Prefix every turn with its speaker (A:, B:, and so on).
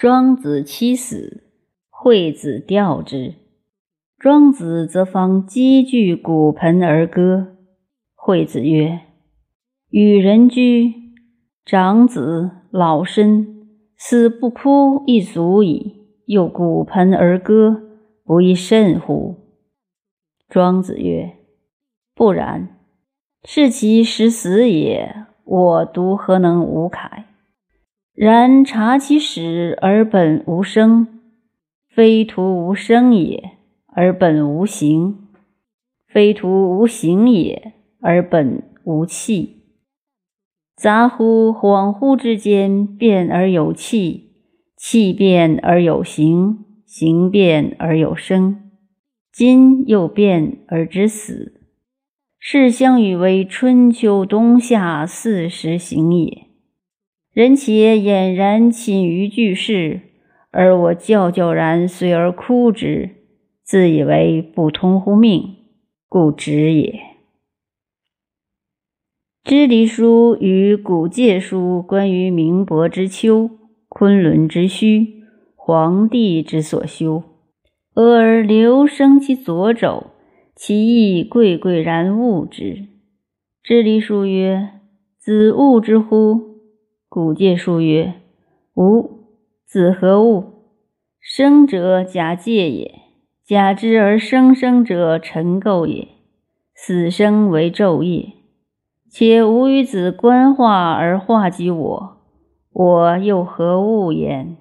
A: 庄子妻死，惠子吊之。庄子则方积聚骨盆而歌。惠子曰：“与人居，长子老身，死不哭亦足矣，又骨盆而歌，不亦甚乎？”庄子曰：“不然，是其实死也，我独何能无慨？”然察其始而本无生，非徒无生也，而本无形；非徒无形也，而本无气。杂乎恍惚之间，变而有气，气变而有形，形变而有生，今又变而知死。是相与为春秋冬夏四时行也。人且俨然寝于巨室，而我皎皎然随而哭之，自以为不通乎命，故止也。《支离书》与《古介书》关于明伯之丘、昆仑之虚、黄帝之所修，俄而留生其左肘，其意贵贵然物之。《支离书》曰：“子恶之乎？”古戒书曰：“吾子何物？生者假借也，假之而生生者尘垢也。死生为昼夜，且吾与子观化而化及我，我又何物焉？”